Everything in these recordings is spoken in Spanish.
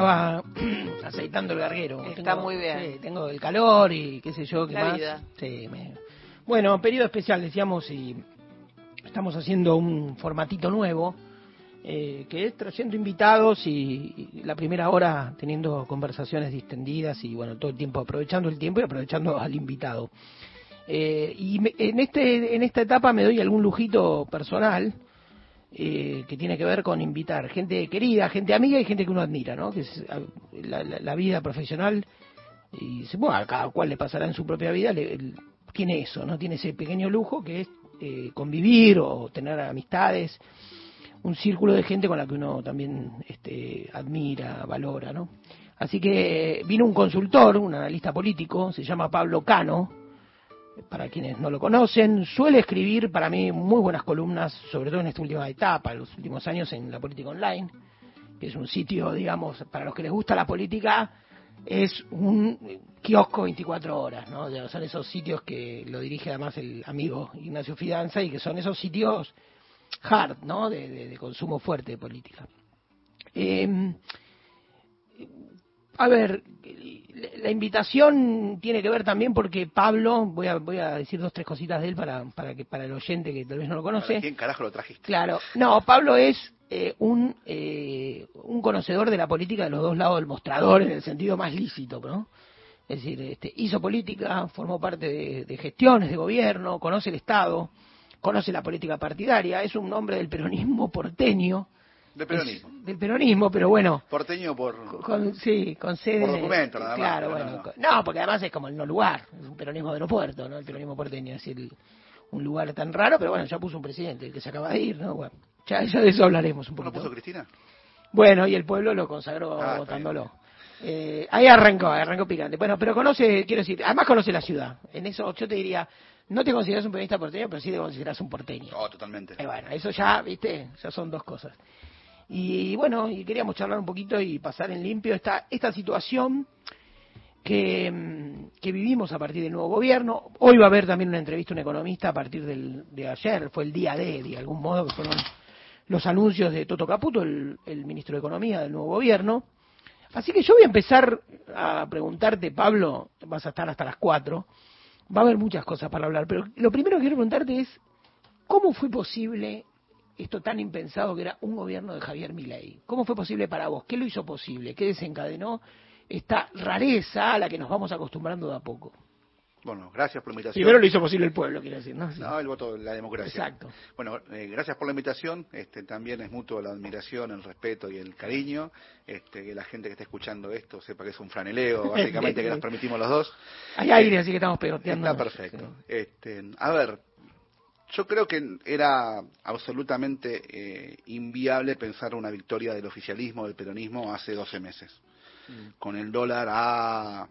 estaba aceitando el garguero. Está muy bien. Sí, tengo el calor y qué sé yo, qué La más. vida. Sí, me- Bueno, periodo especial, decíamos, y estamos haciendo un formatito nuevo, eh, que es trayendo invitados y, y la primera hora teniendo conversaciones distendidas y, bueno, todo el tiempo aprovechando el tiempo y aprovechando al invitado. Eh, y me- en, este, en esta etapa me doy algún lujito personal, eh, que tiene que ver con invitar gente querida, gente amiga y gente que uno admira, ¿no? Que es a- la, la- la vida profesional y bueno, a cada cual le pasará en su propia vida, le- tiene eso, ¿no? Tiene ese pequeño lujo que es eh, convivir o tener amistades, un círculo de gente con la que uno también este, admira, valora, ¿no? Así que vino un consultor, un analista político, se llama Pablo Cano, para quienes no lo conocen, suele escribir para mí muy buenas columnas, sobre todo en esta última etapa, en los últimos años en la política online, que es un sitio, digamos, para los que les gusta la política, es un kiosco 24 horas, ¿no? Son esos sitios que lo dirige además el amigo Ignacio Fidanza y que son esos sitios hard, ¿no? De, de- de consumo fuerte de política. Eh, a ver, la invitación tiene que ver también porque Pablo, voy a, voy a decir dos, tres cositas de él para, para, que, para el oyente que tal vez no lo conoce. ¿Para quién carajo lo trajiste? Claro, no, Pablo es eh, un, eh, un conocedor de la política de los dos lados del mostrador en el sentido más lícito, ¿no? Es decir, este, hizo política, formó parte de, de gestiones de gobierno, conoce el Estado, conoce la política partidaria, es un hombre del peronismo porteño. De peronismo. Es del peronismo, pero bueno, Porteño por... con, sí, con sede. Por documento, nada más, Claro, pero bueno. no, no. No, porque además es como el no lugar, es un peronismo de aeropuerto, ¿no? El peronismo porteño, es decir, un lugar tan raro, pero bueno, ya puso un presidente, el que se acaba de ir, ¿no? Bueno, ya, ya de eso hablaremos un ¿No poquito. puso Cristina? Bueno, y el pueblo lo consagró Ah, votándolo. Eh, ahí arrancó, arrancó picante. Bueno, pero conoce, quiero decir, además conoce la ciudad. En eso yo te diría, no te consideras un periodista porteño, pero sí te consideras un porteño. No, totalmente. Eh, bueno, eso ya, viste, ya son dos cosas. Y bueno, y queríamos charlar un poquito y pasar en limpio esta, esta situación que, mm, que vivimos a partir del nuevo gobierno. Hoy va a haber también una entrevista a un economista a partir del, de ayer, fue el día de, de algún modo, que fueron los anuncios de Toto Caputo, el, el ministro de Economía del nuevo gobierno. Así que yo voy a empezar a preguntarte, Pablo, vas a estar hasta las 4, va a haber muchas cosas para hablar, pero lo primero que quiero preguntarte es, ¿cómo fue posible esto tan impensado que era un gobierno de Javier Milei? ¿Cómo fue posible para vos? ¿Qué lo hizo posible? ¿Qué desencadenó esta rareza a la que nos vamos acostumbrando de a poco? Bueno, gracias por la invitación. Primero lo hizo posible el pueblo, quiero decir, ¿no? Sí. No, el voto de la democracia. Exacto. Bueno, eh, gracias por la invitación. Este, también es mutuo la admiración, el respeto y el cariño. Este, que la gente que esté escuchando esto sepa que es un franeleo, básicamente, que nos permitimos los dos. Hay aire, así que estamos pegoteando. Está perfecto. Este, a ver, yo creo que era absolutamente eh, inviable pensar una victoria del oficialismo, del peronismo, hace 12 meses. Con el dólar a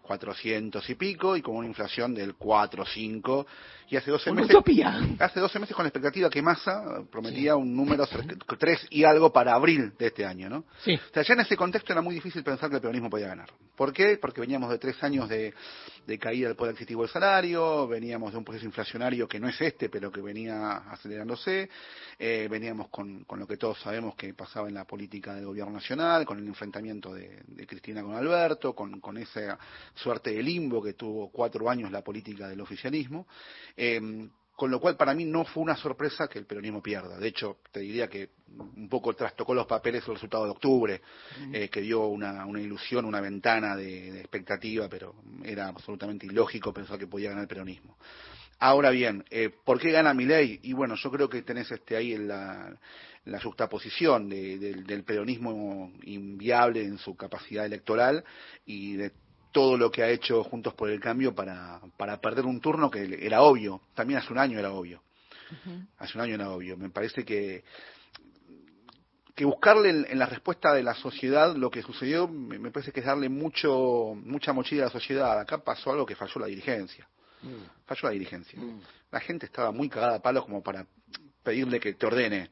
400 y pico y con una inflación del 4 5 y hace 12 Una meses utopía. hace 12 meses con la expectativa que Massa prometía un número 3 y algo para abril de este año, ¿no? Sí. O sea, ya en ese contexto era muy difícil pensar que el peronismo podía ganar. ¿Por qué? Porque veníamos de tres años de, de caída del poder adquisitivo del salario, veníamos de un proceso inflacionario que no es este, pero que venía acelerándose, eh, veníamos con, con lo que todos sabemos que pasaba en la política del gobierno nacional, con el enfrentamiento de, de Cristina con Alberto, con, con esa suerte de limbo que tuvo cuatro años la política del oficialismo. Eh, con lo cual para mí no fue una sorpresa que el peronismo pierda. De hecho, te diría que un poco trastocó los papeles el resultado de octubre, eh, que dio una, una ilusión, una ventana de, de expectativa, pero era absolutamente ilógico pensar que podía ganar el peronismo. Ahora bien, eh, ¿por qué gana Milei? Y bueno, yo creo que tenés este ahí en la, la juxtaposición de- del peronismo inviable en su capacidad electoral y de todo lo que ha hecho Juntos por el Cambio para, para perder un turno que era obvio, también hace un año era obvio, hace un año era obvio. Me parece que que buscarle en, en la respuesta de la sociedad lo que sucedió me, me parece que es darle mucho mucha mochila a la sociedad. Acá pasó algo que falló la dirigencia. Falló la dirigencia. La gente estaba muy cagada a palos como para pedirle que te ordene.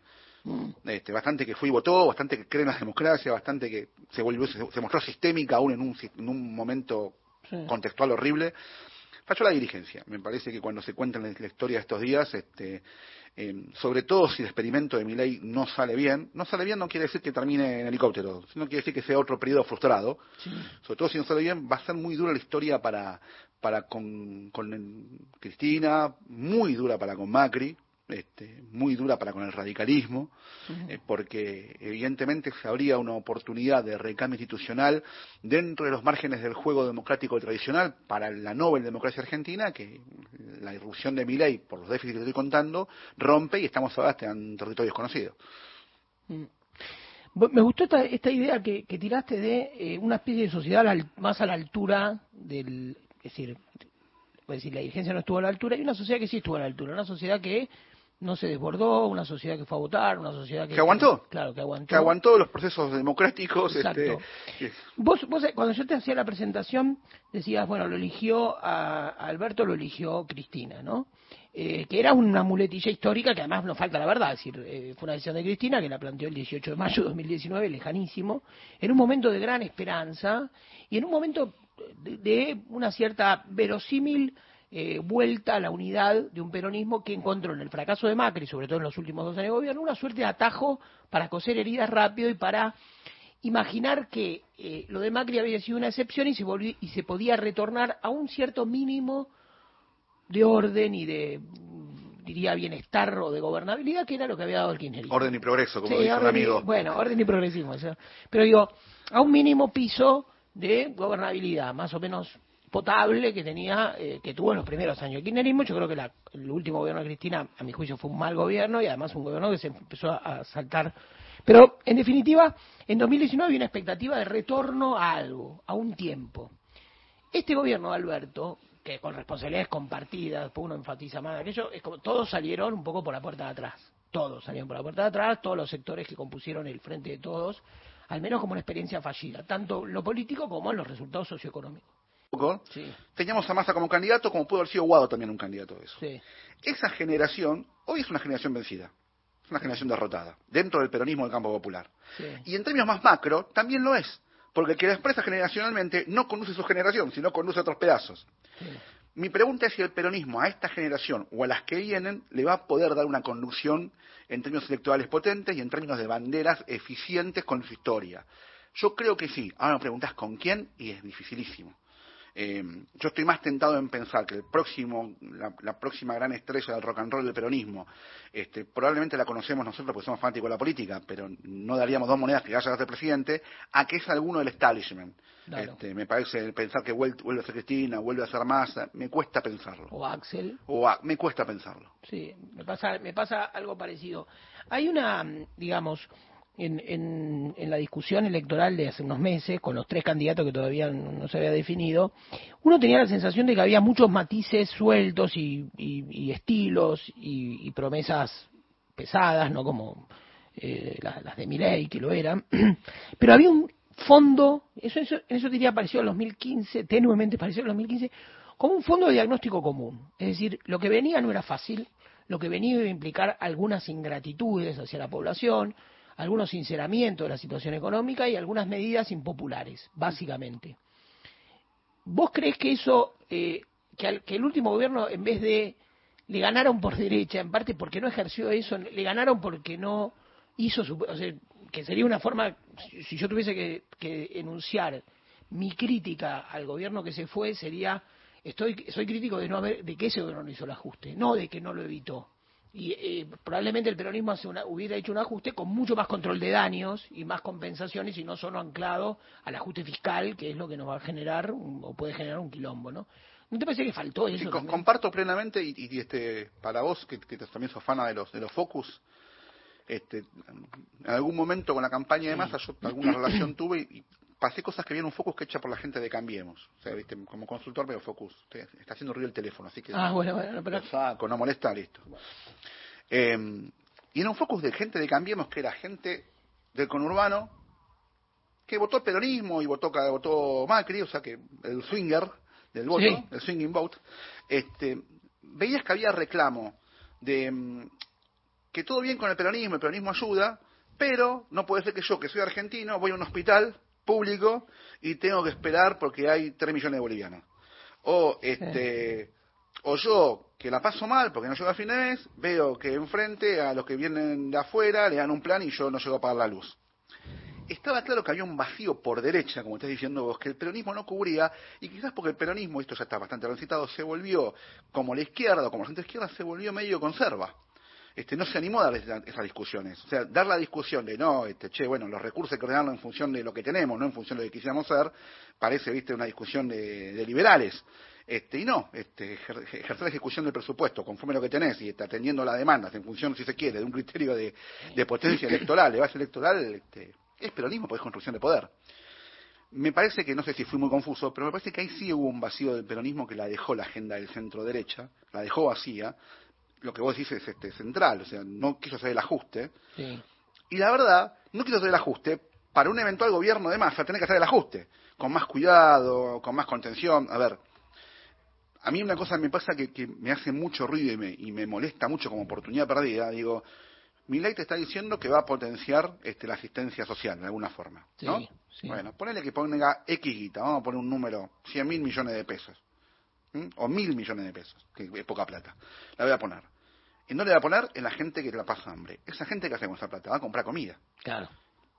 Este, bastante que fue y votó, bastante que cree en la democracia, bastante que se volvió, se, se mostró sistémica aún en un, en un momento Sí. contextual horrible. falló la dirigencia. Me parece que cuando se cuenta la historia de estos días, este, eh, sobre todo si el experimento de Milei no sale bien, no sale bien no quiere decir que termine en helicóptero, sino quiere decir que sea otro periodo frustrado. Sobre todo si no sale bien, va a ser muy dura la historia para, para con, con Cristina, muy dura para con Macri, este, muy dura para con el radicalismo, eh, porque evidentemente se habría una oportunidad de recambio institucional dentro de los márgenes del juego democrático tradicional para la Nobel Democracia Argentina, que la irrupción de mi ley, por los déficits que estoy contando, rompe y estamos ahora en territorio desconocido. Mm. Me gustó esta, esta idea que, tiraste de eh, una especie de sociedad más a la altura del... Es decir, decir, la dirigencia no estuvo a la altura y una sociedad que sí estuvo a la altura, una sociedad que no se desbordó, una sociedad que fue a votar, una sociedad que... ¿Que aguantó? Claro, que aguantó. Que aguantó los procesos democráticos. Este, vos, vos, cuando yo te hacía la presentación, decías, bueno, lo eligió a, Alberto, lo eligió Cristina, ¿no? Eh, que era una muletilla histórica que además no falta la verdad, es decir, eh, fue una decisión de Cristina que la planteó el 18 de mayo de 2019, lejanísimo, en un momento de gran esperanza y en un momento de una cierta verosímil eh, vuelta a la unidad de un peronismo que encontró en el fracaso de Macri, sobre todo en los últimos dos años de gobierno, una suerte de atajo para coser heridas rápido y para imaginar que eh, lo de Macri había sido una excepción y se, y se podía retornar a un cierto mínimo de orden y de diría bienestar o de gobernabilidad que era lo que había dado el kirchnerismo. Orden y progreso, como dice un amigo. bueno, orden y progresismo. Pero digo, a un mínimo piso de gobernabilidad, más o menos potable que tenía, eh, que tuvo en los primeros años de kirchnerismo. Yo creo que el último gobierno de Cristina, a mi juicio, fue un mal gobierno y además un gobierno que se empezó a, saltar. Pero, en definitiva, en 2019 había una expectativa de retorno a algo, a un tiempo. Este gobierno de Alberto, que con responsabilidades compartidas, uno enfatiza más aquello, es como todos salieron un poco por la puerta de atrás. Todos salieron por la puerta de atrás, todos los sectores que compusieron el frente de todos, al menos como una experiencia fallida, tanto lo político como en los resultados socioeconómicos teníamos a Massa como candidato, como pudo haber sido Guado también un candidato de eso. Esa generación, hoy es una generación vencida, es una generación derrotada, dentro del peronismo del campo popular. Y en términos más macro, también lo es, porque el que la expresa generacionalmente no conduce su generación, sino conduce a otros pedazos. Mi pregunta es si el peronismo a esta generación o a las que vienen le va a poder dar una conducción en términos electorales potentes y en términos de banderas eficientes con su historia. Yo creo que sí. Ahora me preguntas con quién y es dificilísimo. Eh, yo estoy más tentado en pensar que el próximo, la, próxima gran estrella del rock and roll del peronismo, este, probablemente la conocemos nosotros porque somos fanáticos de la política, pero no daríamos dos monedas que haya a ser presidente, a que es alguno del establishment. Este, me parece pensar que vuelve, a ser Cristina, vuelve a ser Massa, me cuesta pensarlo. O Axel. O me cuesta pensarlo. Sí, me pasa, me pasa algo parecido. Hay una, digamos, en, en, la discusión electoral de hace unos meses, con los tres candidatos que todavía no, se había definido, uno tenía la sensación de que había muchos matices sueltos y, y, estilos y, promesas pesadas, no como eh, las, de Miley, que lo eran, pero había un fondo, eso, eso, eso diría parecido al 2015, tenuemente parecido al 2015, como un fondo de diagnóstico común. Es decir, lo que venía no era fácil, lo que venía iba a implicar algunas ingratitudes hacia la población, algunos sinceramientos de la situación económica y algunas medidas impopulares, básicamente. ¿Vos crees que eso, eh, que, el último gobierno, en vez de le ganaron por derecha, en parte porque no ejerció eso, le ganaron porque no hizo su... O sea, que sería una forma, si yo tuviese que, que enunciar mi crítica al gobierno que se fue, sería, estoy, soy crítico de, no haber, de que ese gobierno no hizo el ajuste, no de que no lo evitó y eh, probablemente el peronismo hubiera hecho un ajuste con mucho más control de daños y más compensaciones y no solo anclado al ajuste fiscal, que es lo que nos va a generar o puede generar un quilombo, ¿no? ¿No te parece que faltó eso? Sí, comparto plenamente y, este para vos que, también sos fana de los de los focus, este, en algún momento con la campaña de masa yo alguna relación tuve y, pasé cosas que vienen un focus que hecha por la gente de Cambiemos. O sea, ¿viste? como consultor veo focus. Está haciendo ruido el teléfono, así que... Ah, bueno, bueno, pero... Saco, no molesta, listo. Eh, y en un focus de gente de Cambiemos que era gente del conurbano que votó el peronismo y votó, votó Macri, o sea que el swinger del voto, el swinging vote, este, veías que había reclamo de mm, que todo bien con el peronismo, el peronismo ayuda, pero no puede ser que yo, que soy argentino, voy a un hospital público y tengo que esperar porque hay 3 millones de bolivianos. O este o yo que la paso mal porque no llego a fin de mes, veo que enfrente a los que vienen de afuera le dan un plan y yo no llego a pagar la luz. Estaba claro que había un vacío por derecha, como estás diciendo vos, que el peronismo no cubría, y quizás porque el peronismo, esto ya está bastante recitado, se volvió, como la izquierda o como la centro izquierda, se volvió medio conserva. Este, no se animó a dar esas discusiones. O sea, dar la discusión de no, este, che, bueno, los recursos hay que ordenarlos en función de lo que tenemos, no en función de lo que quisiéramos ser, parece, viste, una discusión de, liberales. Este, y no, este, ejercer la ejecución del presupuesto conforme a lo que tenés y está atendiendo las demandas en función, si se quiere, de un criterio de, de potencia electoral, de base electoral, este, es peronismo, pues es construcción de poder. Me parece que, no sé si fui muy confuso, pero me parece que ahí sí hubo un vacío del peronismo que la dejó la agenda del centro derecha, la dejó vacía. Lo que vos decís es este, central, o sea, no quiso hacer el ajuste. Sí. Y la verdad, no quiso hacer el ajuste para un eventual gobierno de masa, tener que hacer el ajuste, con más cuidado, con más contención. A ver, a mí una cosa me pasa que, que me hace mucho ruido y me, y me molesta mucho como oportunidad perdida. Digo, ley te está diciendo que va a potenciar este, la asistencia social de alguna forma, ¿no? Sí, sí. Bueno, ponele que ponga X guita, vamos a poner un número, 100 mil millones de pesos, ¿m? o mil millones de pesos, que es poca plata. La voy a poner. ¿Y no le voy a poner? En la gente que la pasa hambre. Esa gente que hace con esa plata va a comprar comida. Claro.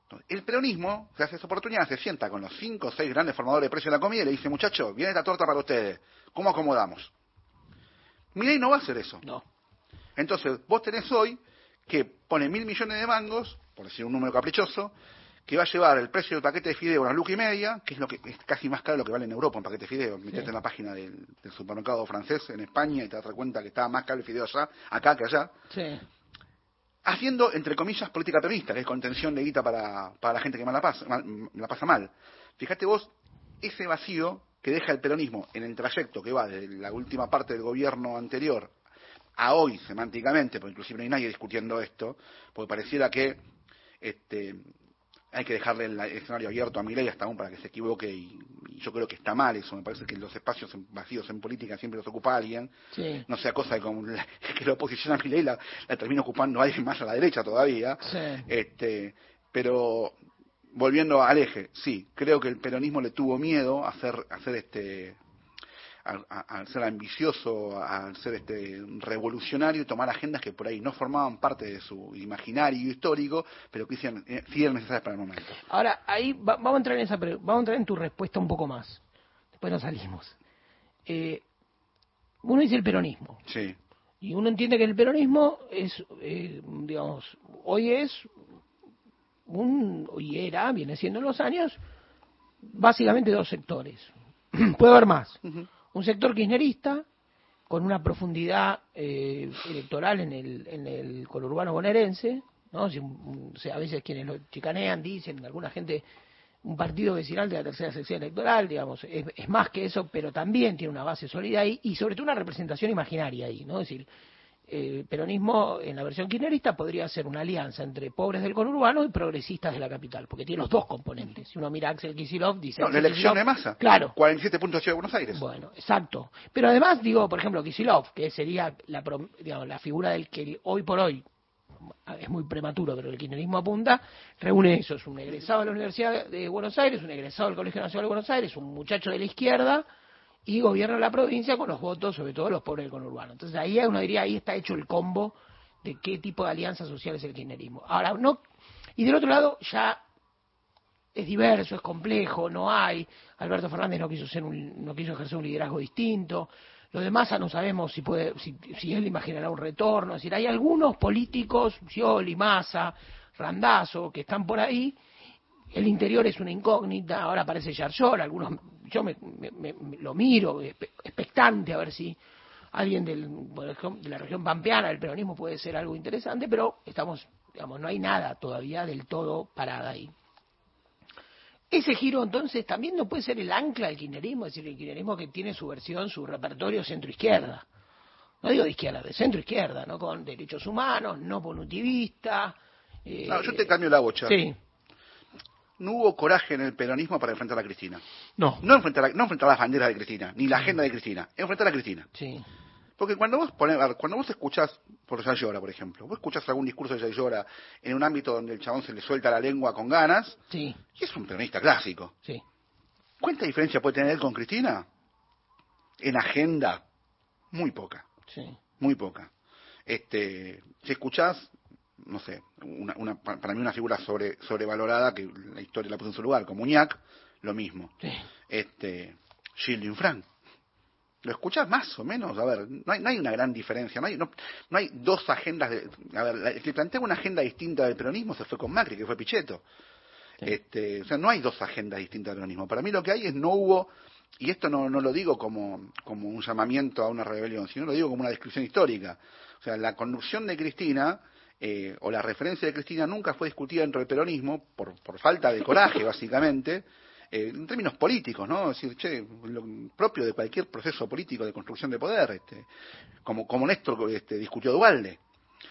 Entonces, El peronismo se hace esa oportunidad, se sienta con los cinco o seis grandes formadores de precio de la comida y le dice, muchachos, viene esta torta para ustedes, ¿cómo acomodamos? Milei no va a hacer eso. No. Entonces, vos tenés hoy que pone mil millones de mangos, por decir un número caprichoso, que va a llevar el precio del paquete de fideo a una luca y media, que es lo que es casi más caro de lo que vale en Europa un paquete de fideo. Metete en la página del, del supermercado francés en España y te das cuenta que estaba más caro el fideo allá, acá que allá. Sí. Haciendo, entre comillas, política peronista, que es contención de guita para, para la gente que más la pasa, mal- la pasa mal. Fíjate vos, ese vacío que deja el peronismo en el trayecto que va desde la última parte del gobierno anterior a hoy semánticamente, porque inclusive no hay nadie discutiendo esto, porque pareciera que este, hay que dejarle el escenario abierto a Milei hasta aún para que se equivoque y, y yo creo que está mal eso, me parece que los espacios en- vacíos en política siempre los ocupa alguien, Sí. no sea cosa de como la- que la oposición a Milei la, la termina ocupando alguien más a la derecha todavía, Sí. este, pero volviendo al eje, sí, creo que el peronismo le tuvo miedo a hacer, a hacer este al, ser ambicioso, al ser este revolucionario y tomar agendas que por ahí no formaban parte de su imaginario histórico, pero que sí eran, eh, necesarias para el momento. Ahora, ahí va- vamos a entrar en esa vamos a entrar en tu respuesta un poco más. Después nos salimos. Eh, uno dice el peronismo. Sí, Y uno entiende que el peronismo es, eh, digamos, hoy es un, y era, viene siendo en los años, básicamente dos sectores. Puede haber más. Un sector kirchnerista, con una profundidad eh, electoral en el, en el conurbano bonaerense, ¿no? A veces quienes lo chicanean dicen, alguna gente, un partido vecinal de la tercera sección electoral, digamos, es, es más que eso, pero también tiene una base sólida ahí y sobre todo una representación imaginaria ahí, ¿no? Es decir, el peronismo en la versión kirchnerista podría ser una alianza entre pobres del conurbano y progresistas de la capital, porque tiene los dos componentes. Si uno mira a Axel Kicillof, dice... no, la elección Kicillof- de masa, Claro, 47 puntos de Ciudad de Buenos Aires. bueno, exacto. Pero además, digo, por ejemplo, Kisilov, que sería la, digamos, la figura del que hoy por hoy, es muy prematuro, pero el kirchnerismo apunta, reúne eso. Es un egresado de la Universidad de Buenos Aires, un egresado del Colegio Nacional de Buenos Aires, un muchacho de la izquierda, y gobierna la provincia con los votos, sobre todo los pobres del conurbano. Entonces ahí uno diría, ahí está hecho el combo de qué tipo de alianza social es el kirchnerismo. Ahora, no... Y del otro lado, ya es diverso, es complejo, no hay. Alberto Fernández no quiso ser un, no quiso ejercer un liderazgo distinto. Lo de Massa no sabemos si puede, si, si él imaginará un retorno. Es decir, hay algunos políticos, Scioli, Massa, Randazzo, que están por ahí. El interior es una incógnita, ahora aparece Yarlor, algunos, yo me, me- me- lo miro, expectante a ver si alguien del, de la región pampeana, del peronismo puede ser algo interesante, pero estamos, digamos, no hay nada todavía del todo parada ahí. Ese giro entonces también no puede ser el ancla del kirchnerismo, es decir, el kirchnerismo que tiene su versión, su repertorio centro-izquierda. No digo de izquierda, de centro-izquierda, ¿no? Con derechos humanos, no punitivista. eh, No, yo te cambio la bocha. Sí. No hubo coraje en el peronismo para enfrentar a Cristina. No. No enfrentar, a- no enfrentar las banderas de Cristina, ni la agenda de Cristina, enfrentar a Cristina. Sí. Porque cuando vos ver, cuando vos escuchás por Yayora, por ejemplo, vos escuchás algún discurso de Yayora en un ámbito donde el chabón se le suelta la lengua con ganas, Sí. y es un peronista clásico. Sí. ¿Cuánta diferencia puede tener él con Cristina? en agenda, muy poca. Sí. Muy poca. Este, si escuchás, no sé, una, una, para mí una figura sobre, sobrevalorada que la historia la puso en su lugar, como Uñac, lo mismo. Sí. Este, Gilles Frank. ¿Lo escuchás más o menos? A ver, no hay, no hay una gran diferencia, no hay, no, no hay dos agendas. De, a ver, el que plantea una agenda distinta del peronismo se fue con Macri, que fue Pichetto. Sí. Este, o sea, no hay dos agendas distintas del peronismo. Para mí lo que hay es no hubo, y esto no, no lo digo como, como un llamamiento a una rebelión, sino lo digo como una descripción histórica. O sea, la conducción de Cristina eh, o la referencia de Cristina nunca fue discutida dentro del peronismo por, por falta de coraje, básicamente, eh, en términos políticos, ¿no? Es decir, che, lo propio de cualquier proceso político de construcción de poder, este, como, como Néstor este, discutió Dualde.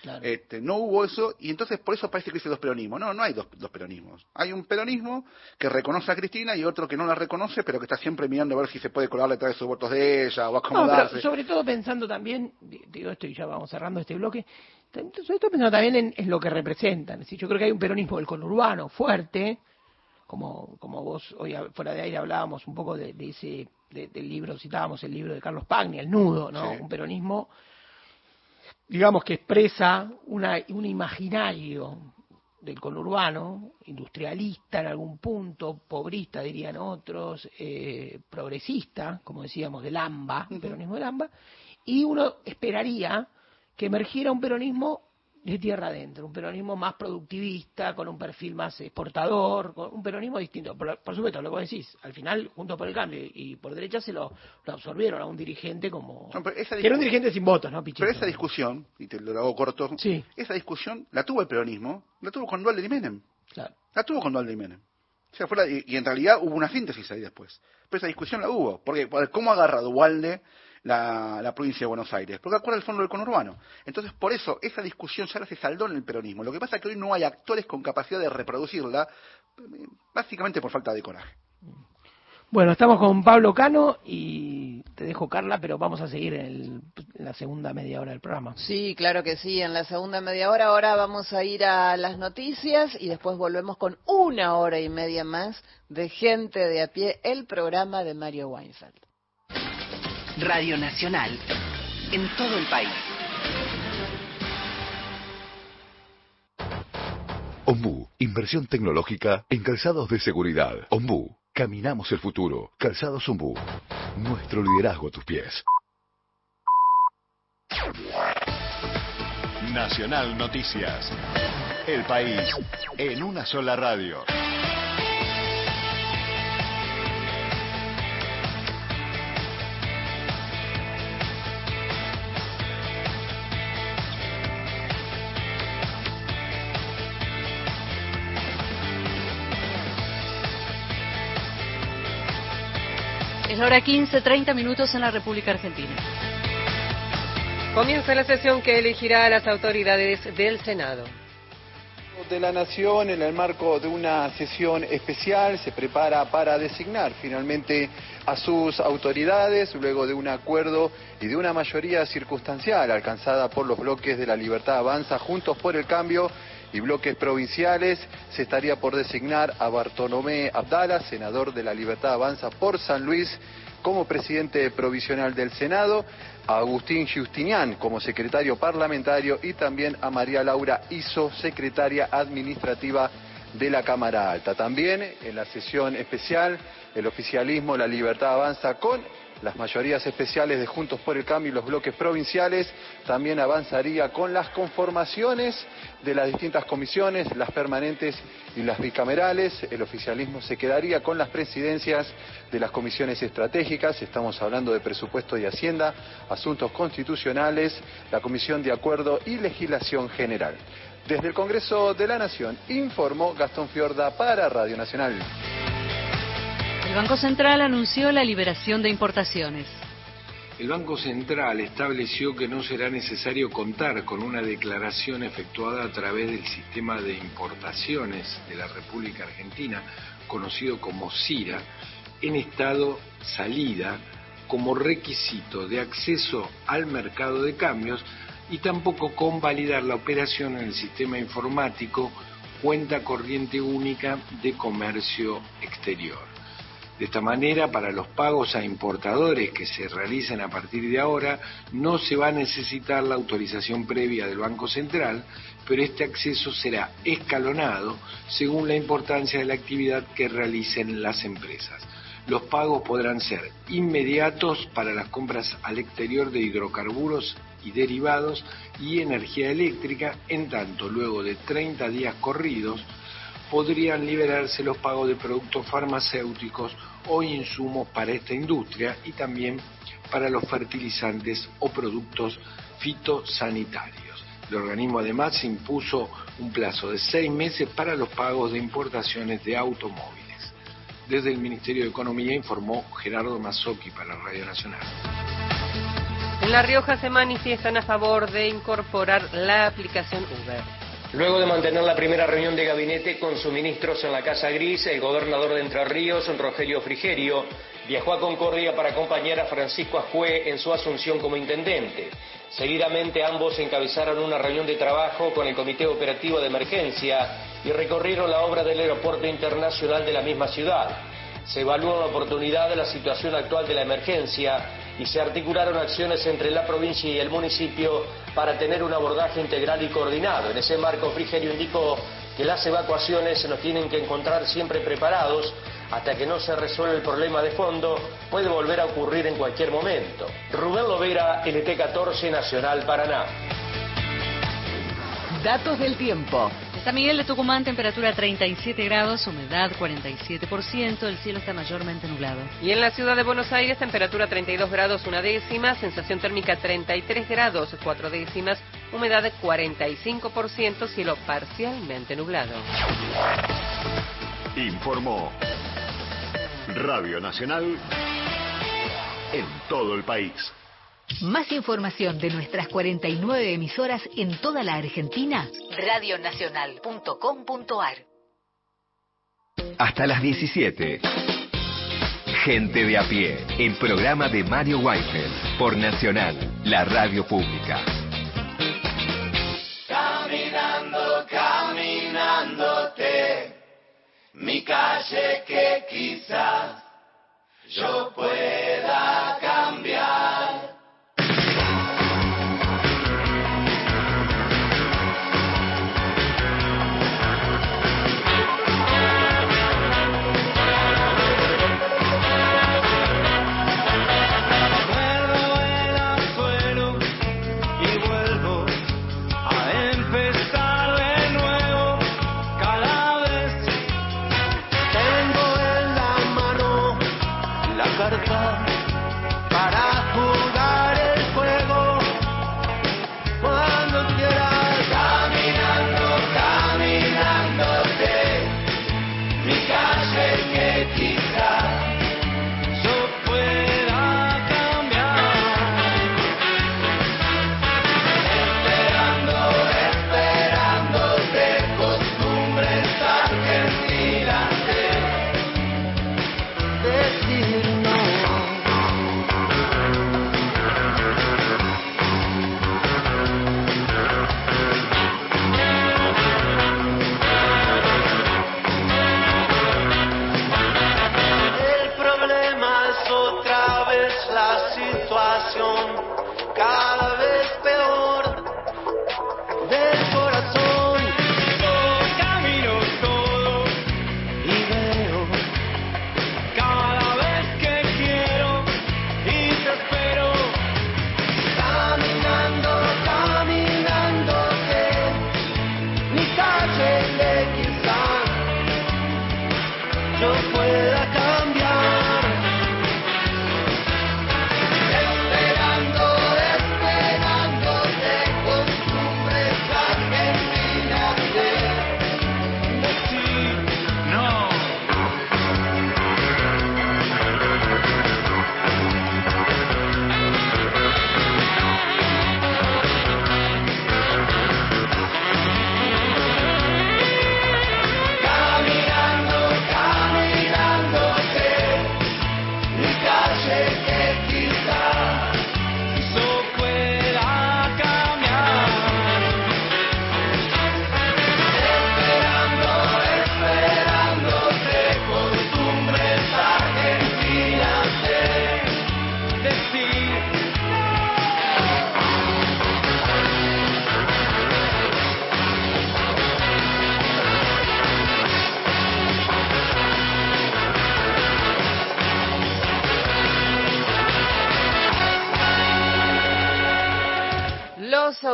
Claro. Este, no hubo eso y entonces por eso parece que dice dos peronismos. No, no hay dos, dos peronismos. Hay un peronismo que reconoce a Cristina y otro que no la reconoce, pero que está siempre mirando a ver si se puede colarle a través de sus votos de ella o No, acomodarse. pero sobre todo pensando también, di- digo esto y ya vamos cerrando este bloque, sobre todo pensando también en, en lo que representan. Es decir, yo creo que hay un peronismo del conurbano fuerte, como, como vos hoy fuera de aire hablábamos un poco de, de ese de- del libro, citábamos el libro de Carlos Pagni, El Nudo, ¿no? Sí. Un peronismo, digamos, que expresa una, un imaginario del conurbano, industrialista en algún punto, pobrista dirían otros, eh, progresista, como decíamos, del AMBA, Ujú. peronismo del AMBA, y uno esperaría que emergiera un peronismo de tierra adentro, un peronismo más productivista, con un perfil más exportador, con un peronismo distinto. Por, por supuesto, lo que vos decís, al final, junto por el cambio y por derecha se lo, lo absorbieron a un dirigente como... No, que era un dirigente sin votos, ¿no, Pichetto? Pero esa discusión, y te lo hago corto, Sí. esa discusión la tuvo el peronismo, la tuvo con Dualde y Menem. Claro. La tuvo con Dualde y Menem. O sea, fue la- y, y en realidad hubo una síntesis ahí después. Pero esa discusión la hubo. Porque, porque ¿cómo agarra Dualde la, la provincia de Buenos Aires? Porque acuerda el fondo del conurbano. Entonces, por eso, esa discusión ya se saldó en el peronismo. Lo que pasa es que hoy no hay actores con capacidad de reproducirla, básicamente por falta de coraje. Bueno, estamos con Pablo Cano y te dejo Carla, pero vamos a seguir en, el- en la segunda media hora del programa. Sí, claro que sí. En la segunda media hora ahora vamos a ir a las noticias y después volvemos con una hora y media más de gente de a pie, el programa de Mario Weinfeld. Radio Nacional en todo el país. Ombú, inversión tecnológica en calzados de seguridad. Ombú, caminamos el futuro. Calzados Ombú, nuestro liderazgo a tus pies. Nacional Noticias. El país en una sola radio. Es la hora 15, 30 minutos en la República Argentina. Comienza la sesión que elegirá a las autoridades del Senado. de la Nación en el marco de una sesión especial se prepara para designar finalmente a sus autoridades luego de un acuerdo y de una mayoría circunstancial alcanzada por los bloques de la Libertad Avanza Juntos por el Cambio y bloques provinciales se estaría por designar a Bartolomé Abdala, senador de la Libertad Avanza por San Luis, como presidente provisional del Senado, a Agustín Justinian como secretario parlamentario y también a María Laura Iso, secretaria administrativa de la Cámara Alta. También en la sesión especial, el oficialismo, la libertad avanza con las mayorías especiales de Juntos por el Cambio y los bloques provinciales, también avanzaría con las conformaciones de las distintas comisiones, las permanentes y las bicamerales. El oficialismo se quedaría con las presidencias de las comisiones estratégicas, estamos hablando de presupuesto y hacienda, asuntos constitucionales, la comisión de acuerdo y legislación general. Desde el Congreso de la Nación informó Gastón Fiorda para Radio Nacional. El Banco Central anunció la liberación de importaciones. El Banco Central estableció que no será necesario contar con una declaración efectuada a través del sistema de importaciones de la República Argentina, conocido como CIRA, en estado salida como requisito de acceso al mercado de cambios y tampoco con validar la operación en el sistema informático cuenta corriente única de comercio exterior. De esta manera, para los pagos a importadores que se realicen a partir de ahora, no se va a necesitar la autorización previa del Banco Central, pero este acceso será escalonado según la importancia de la actividad que realicen las empresas. Los pagos podrán ser inmediatos para las compras al exterior de hidrocarburos y derivados y energía eléctrica, en tanto luego de 30 días corridos podrían liberarse los pagos de productos farmacéuticos o insumos para esta industria y también para los fertilizantes o productos fitosanitarios. El organismo además impuso un plazo de seis meses para los pagos de importaciones de automóviles. Desde el Ministerio de Economía informó Gerardo Mazzocchi para Radio Nacional. En La Rioja se manifiestan a favor de incorporar la aplicación Uber. Luego de mantener la primera reunión de gabinete con suministros en la Casa Gris, el gobernador de Entre Ríos, Rogelio Frigerio, viajó a Concordia para acompañar a Francisco Ajué en su asunción como intendente. Seguidamente ambos encabezaron una reunión de trabajo con el Comité Operativo de Emergencia y recorrieron la obra del Aeropuerto Internacional de la misma ciudad. Se evaluó la oportunidad de la situación actual de la emergencia y se articularon acciones entre la provincia y el municipio para tener un abordaje integral y coordinado. En ese marco, Frigerio indicó que las evacuaciones se nos tienen que encontrar siempre preparados hasta que no se resuelva el problema de fondo, puede volver a ocurrir en cualquier momento. Rubén Lovera, LT14 Nacional Paraná. Datos del tiempo. San Miguel de Tucumán, temperatura 37 grados, humedad 47%, el cielo está mayormente nublado. Y en la ciudad de Buenos Aires, temperatura 32 grados, una décima, sensación térmica 33 grados, cuatro décimas, humedad 45%, cielo parcialmente nublado. Informó Radio Nacional en todo el país. Más información de nuestras 49 emisoras en toda la Argentina, radionacional.com.ar. Hasta las 17. Gente de a pie, el programa de Mario Weinfeld por Nacional, la radio pública. Caminando, caminándote, mi calle que quizás yo pueda cambiar.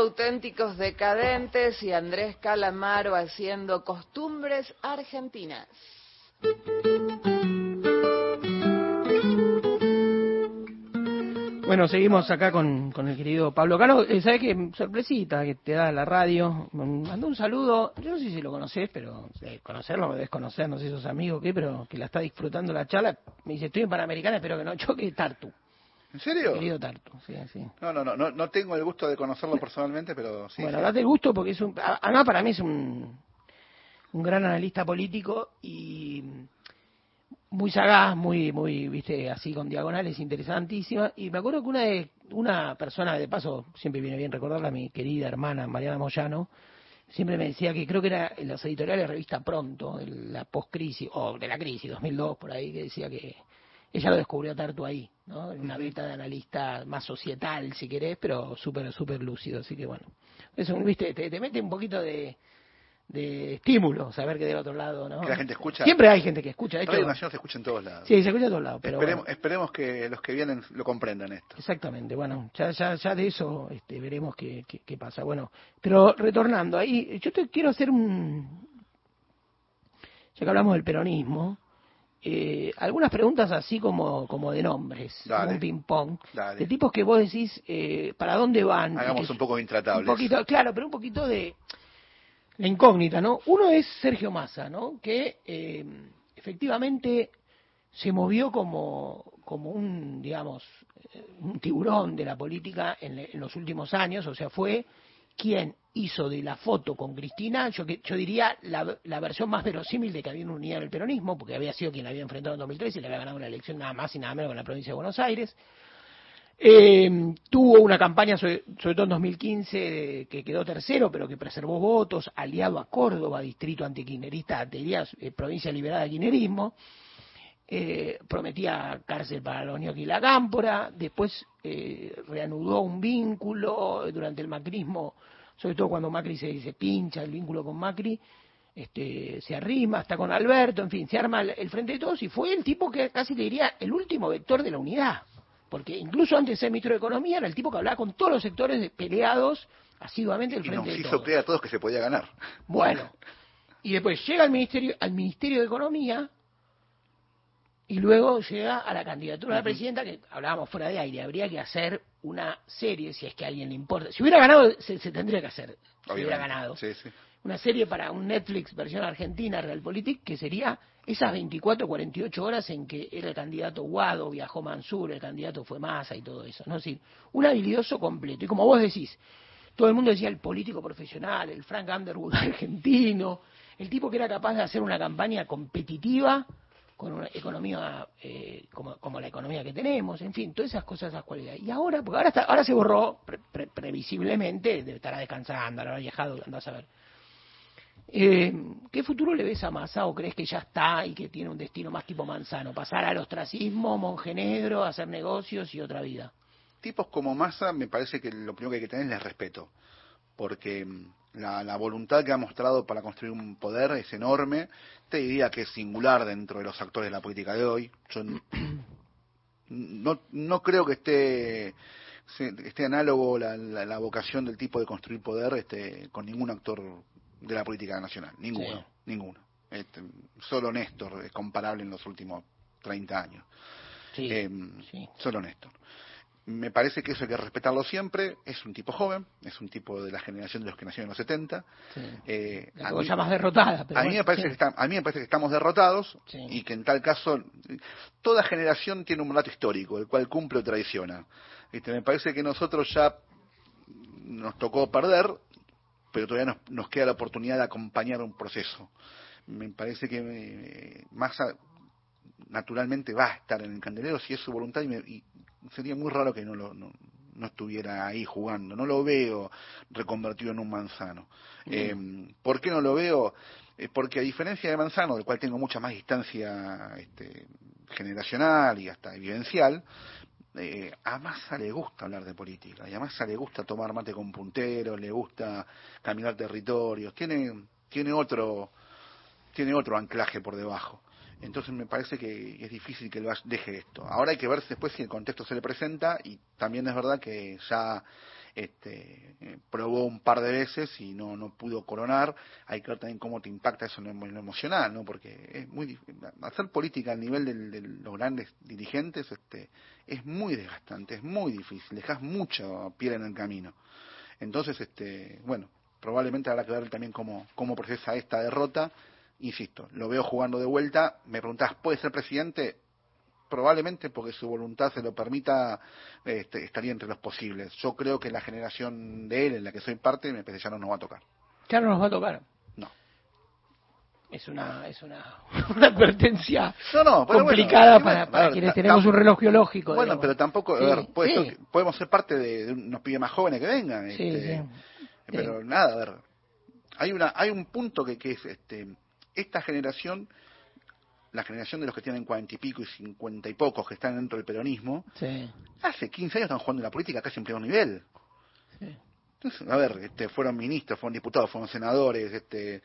Auténticos decadentes y Andrés Calamaro haciendo costumbres argentinas. Bueno, seguimos acá con, el querido Pablo Cano. Eh, ¿Sabes qué? Sorpresita que te da la radio. Me Mandó un saludo. Yo no sé si lo conoces, pero eh, conocerlo o desconocer, no sé si sos amigo o qué, pero que la está disfrutando la charla. Me dice, estoy en Panamericana, espero que no choque Tartu. ¿En serio? Querido Tartu, sí, sí. No, no, no, no, no tengo el gusto de conocerlo personalmente, pero sí. bueno, sí. date el gusto porque es un. Además, para mí es un, un gran analista político y muy sagaz, muy, muy, viste, así con diagonales, interesantísima. Y me acuerdo que una de, una persona, de paso, siempre viene bien recordarla, mi querida hermana Mariana Moyano, siempre me decía que creo que era en los editoriales revista Pronto, de la post-crisis, o de la crisis, 2002, por ahí, que decía que ella lo descubrió Tartu ahí, ¿no? En una beta de analista más societal, si querés, pero súper, súper lúcido. Así que bueno, eso, viste, te, te mete un poquito de, de estímulo, saber que del otro lado, ¿no? Que la gente escucha. Siempre hay gente que escucha, de Radio hecho, Nacional se escucha en todos lados. Sí, se escucha en todos lados, pero esperemos, bueno. esperemos que los que vienen lo comprendan esto. Exactamente, bueno, ya, ya, ya de eso este, veremos qué, qué, qué pasa. Bueno, pero retornando ahí, yo te quiero hacer un, ya que hablamos del peronismo, eh, algunas preguntas así como, como de nombres, Dale. como un ping-pong, de tipos que vos decís eh, para dónde van. Hagamos un poco intratables. un poquito, claro, pero un poquito de la incógnita, ¿no? Uno es Sergio Massa, ¿no? Que eh, efectivamente se movió como, como un, digamos, eh, un tiburón de la política en, en los últimos años, o sea, fue quien hizo de la foto con Cristina, yo, yo diría la, la versión más verosímil de que había una unidad en el peronismo, porque había sido quien la había enfrentado en 2013 y le había ganado una elección nada más y nada menos con la provincia de Buenos Aires. Eh, tuvo una campaña, sobre, todo en 2015, de- que quedó tercero, pero que preservó votos, aliado a Córdoba, distrito antiquinerista, diría, eh, provincia liberada de quinerismo. Eh, prometía cárcel para los ñoquis y la cámpora. Después eh, reanudó un vínculo durante el macrismo, sobre todo cuando Macri se, se pincha el vínculo con Macri. Este, se arrima, está con Alberto, en fin, se arma el, el frente de todos y fue el tipo que casi te diría el último vector de la unidad porque incluso antes de ser ministro de Economía era el tipo que hablaba con todos los sectores peleados asiduamente del Y nos frente de hizo todos. creer a todos que se podía ganar. Bueno, y después llega al ministerio, al ministerio de Economía y luego llega a la candidatura de la presidenta que hablábamos fuera de aire. Habría que hacer una serie si es que a alguien le importa. Si hubiera ganado se, se tendría que hacer. Si hubiera ganado Sí, sí. una serie para un Netflix versión argentina, Realpolitik, que sería esas 24 48 horas en que era el candidato Guado, viajó Mansur, el candidato fue Massa y todo eso. ¿no? Es decir, un habilidoso completo. Y como vos decís, todo el mundo decía el político profesional, el Frank Underwood argentino, el tipo que era capaz de hacer una campaña competitiva con una economía eh, como, como la economía que tenemos, en fin, todas esas cosas, esas cualidades. Y ahora, porque ahora, está, ahora se borró pre- pre- previsiblemente, debe estar descansando, habrá viajado, andás a ver. Eh, ¿Qué futuro le ves a Massa o crees que ya está y que tiene un destino más tipo Manzano? Pasar al ostracismo, monjenegro, hacer negocios y otra vida. Tipos como Massa, me parece que lo primero que hay que tener es respeto. Porque mm, la, la voluntad que ha mostrado para construir un poder es enorme. Te diría que es singular dentro de los actores de la política de hoy. Yo no, no creo que esté, esté análogo la, la, la vocación del tipo de construir poder este, con ningún actor de la política nacional. Ninguno. Sí. Ninguno. Este, solo Néstor es comparable en los últimos 30 años. Sí, Em, sí. Solo Néstor. Me parece que eso hay que respetarlo siempre. Es un tipo joven, es un tipo de la generación de los que nacieron en los 70. Eh, La a mí- llamas derrotada. Pero a mí, bueno, me parece sí. que está- a mí me parece que estamos derrotados Sí. y que en tal caso toda generación tiene un mandato histórico, el cual cumple o traiciona. Este, me parece que nosotros ya nos tocó perder, pero todavía nos, nos queda la oportunidad de acompañar un proceso. Me parece que eh, Massa naturalmente va a estar en el candelero si es su voluntad y, me- y sería muy raro que no, lo, no, no estuviera ahí jugando. No lo veo reconvertido en un manzano. Eh, ¿Por qué no lo veo? Eh, porque a diferencia de Manzano, del cual tengo mucha más distancia este, generacional y hasta vivencial, eh, a Massa le gusta hablar de política y a Massa le gusta tomar mate con punteros, le gusta caminar territorios, tiene, tiene otro tiene otro anclaje por debajo. Entonces me parece que es difícil que deje esto. Ahora hay que ver después si el contexto se le presenta y también es verdad que ya este, probó un par de veces y no, no pudo coronar. Hay que ver también cómo te impacta eso en lo, emocional, ¿no? Porque es muy hacer política al nivel del- de los grandes dirigentes este, es muy desgastante, es muy difícil, dejas mucha piel en el camino. Entonces, este, bueno, probablemente habrá que ver también cómo, cómo procesa esta derrota. Insisto, lo veo jugando de vuelta. Me preguntás, ¿puede ser presidente? Probablemente porque su voluntad se lo permita, este, estaría entre los posibles. Yo creo que la generación de él, en la que soy parte, me parece ya no nos va a tocar. Claro, nos va a tocar. No. Es una, es una, una advertencia No, no, complicada bueno, para, ver, quienes tenemos un reloj biológico. Bueno, digamos. pero tampoco, a Sí, ver, puede sí. ser que- podemos ser parte de, de unos pibes más jóvenes que vengan. Sí, este, sí. Pero nada, a ver, hay una, hay un punto que, que es, este, esta generación, la generación de los que tienen cuarenta y pico y cincuenta y pocos que están dentro del peronismo, Sí. hace 15 años están jugando en la política casi en primer nivel. Entonces, a ver, este, fueron ministros, fueron diputados, fueron senadores, este,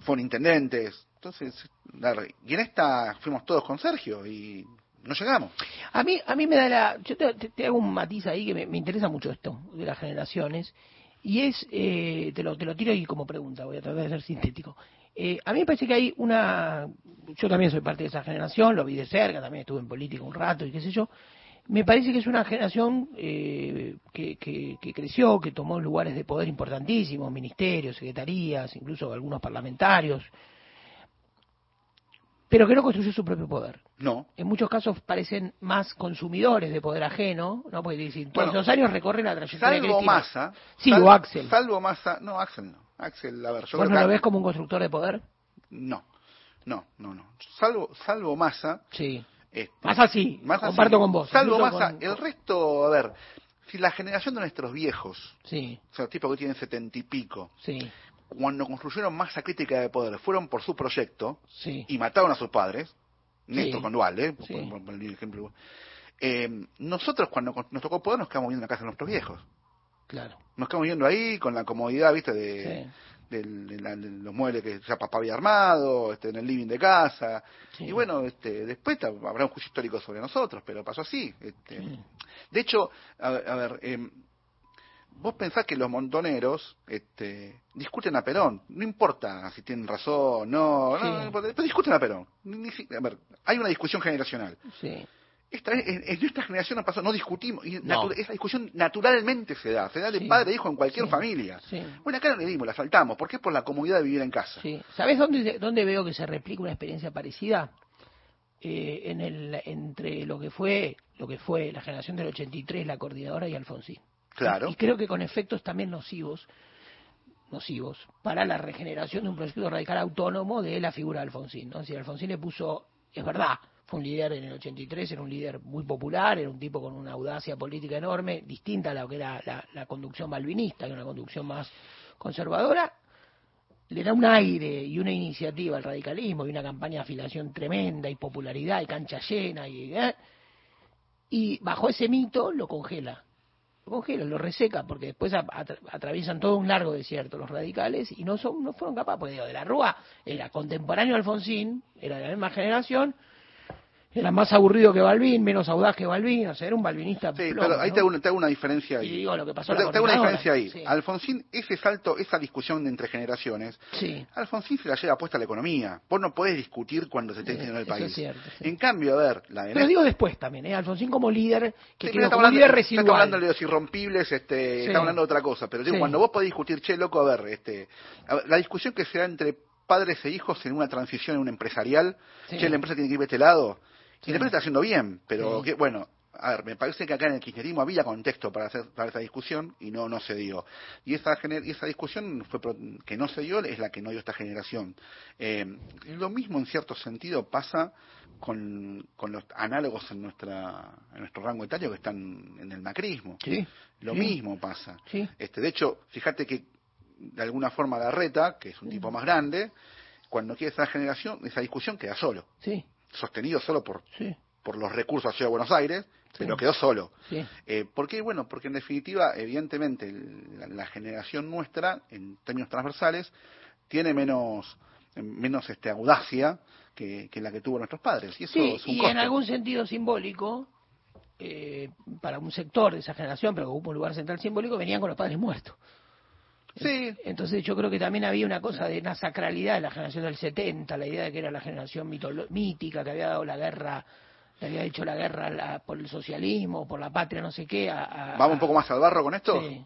fueron intendentes. Entonces, ver, y en esta fuimos todos con Sergio y no llegamos. A mí, a mí me da la. Yo te, te- te hago un matiz ahí que me, me interesa mucho esto de las generaciones. Y es. eh, te, lo, te lo tiro ahí como pregunta, voy a tratar de ser sintético. Eh, a mí me parece que hay una. Yo también soy parte de esa generación, lo vi de cerca, también estuve en política un rato y qué sé yo. Me parece que es una generación eh, que, que, que creció, que tomó lugares de poder importantísimos, ministerios, secretarías, incluso algunos parlamentarios, pero que no construyó su propio poder No. en muchos casos parecen más consumidores de poder ajeno, ¿no? Porque dicen, todos Bueno, los años recorren la trayectoria Salvo Cristina. Massa. Sí, sal- o Axel. Salvo Massa. No, Axel no. Axel, a ver, yo ¿Vos creo no lo ves como un constructor de poder? No, no, no, no. Salvo, salvo Massa. Sí. este, Massa sí, Massa comparto sí. con vos, Salvo Massa, con- el resto, a ver, si la generación de nuestros viejos, Sí, o sea, tipos que tienen setenta y pico, sí, cuando construyeron masa crítica de poder, fueron por su proyecto sí. y mataron a sus padres, Néstor con Dualde, por- Sí. por, por el ejemplo. Eh, nosotros cuando nos tocó poder nos quedamos viendo en la casa de nuestros viejos. Claro. Nos quedamos viendo ahí con la comodidad, viste, de, Sí. del- de, la- de los muebles que ya papá había armado, este, en el living de casa. Y bueno, este, después habrá un juicio histórico sobre nosotros, pero pasó así. Este. De hecho, a, ver- a ver, em, vos pensás que los montoneros este, discuten a Perón. No importa si tienen razón, no, no, Sí. no pero discuten a Perón. A ver, hay una discusión generacional. Sí. Esta, en, en nuestra generación no pasó, no discutimos. Y No. esa discusión naturalmente se da, se da de Sí. padre e hijo en cualquier Sí. familia. Sí. Bueno, acá no le dimos, la saltamos. ¿Por qué? Por la comodidad de vivir en casa. Sí. ¿Sabes dónde, dónde veo que se replica una experiencia parecida? Eh, en el, entre lo que fue lo que fue la generación del 83, la coordinadora y Alfonsín. Claro. Y creo que con efectos también nocivos, nocivos, para la regeneración de un proyecto radical autónomo de la figura de Alfonsín. ¿no? Es Alfonsín le puso, es verdad, fue un líder en el 83, era un líder muy popular, era un tipo con una audacia política enorme, distinta a lo que era la, conducción balvinista, que era una conducción más conservadora, le da un aire y una iniciativa al radicalismo y una campaña de afiliación tremenda y popularidad y cancha llena y, ¿eh? y bajo ese mito lo congela lo congela, lo reseca porque después atraviesan todo un largo desierto los radicales y no son no fueron capaces porque digo, de la Rúa era contemporáneo Alfonsín era de la misma generación era más aburrido que Balbín menos audaz que Balbín o sea era un balvinista Sí, plomo, pero ahí ¿no? te hago, una, te hago una diferencia ahí. y digo lo que pasó te, la te hago una diferencia ahí. Sí. Alfonsín, ese salto, esa discusión entre generaciones, sí Alfonsín se la lleva puesta a la economía. Vos no podés discutir cuando se esté Sí, diciendo en el país. es cierto, sí. En cambio, a ver, la de pero digo después también ¿eh? Alfonsín como líder que Sí, quedó como líder residual estamos hablando de los irrompibles, este, Sí. estamos hablando de otra cosa. Pero digo, Sí. cuando vos podés discutir, che, loco, a ver, este, a ver, la discusión que se da entre padres e hijos en una transición en un empresarial, Sí. che, la empresa tiene que ir de este lado, Sí. y la empresa está haciendo bien, pero Sí. que, bueno, a ver, me parece que acá en el kirchnerismo había contexto para hacer para esa discusión y no no se dio. Y esa gener- y esa discusión fue pro- que no se dio es la que no dio esta generación. Eh, lo mismo en cierto sentido pasa con, con los análogos en nuestra en nuestro rango etario que están en el macrismo. Sí, Lo sí. mismo pasa. Sí. Este, de hecho, fíjate que de alguna forma Larreta, que es un tipo más grande, cuando quiere esa generación, esa discusión queda solo, sí sostenido solo por sí por los recursos hacia Buenos Aires, pero quedó solo. sí Eh, ¿Por qué? Bueno, porque en definitiva, evidentemente, la, la generación nuestra, en términos transversales, tiene menos, menos este, audacia que, que la que tuvo nuestros padres. Y eso Sí, es un y costo. en algún sentido simbólico, eh, para un sector de esa generación, pero que ocupa un lugar central simbólico, venían con los padres muertos. Sí. Entonces yo creo que también había una cosa de una sacralidad de la generación del 70, la idea de que era la generación mítica, que había dado la guerra, le había hecho la guerra la- por el socialismo, por la patria, no sé qué. a- a- ¿Vamos un poco más al barro con esto? Sí.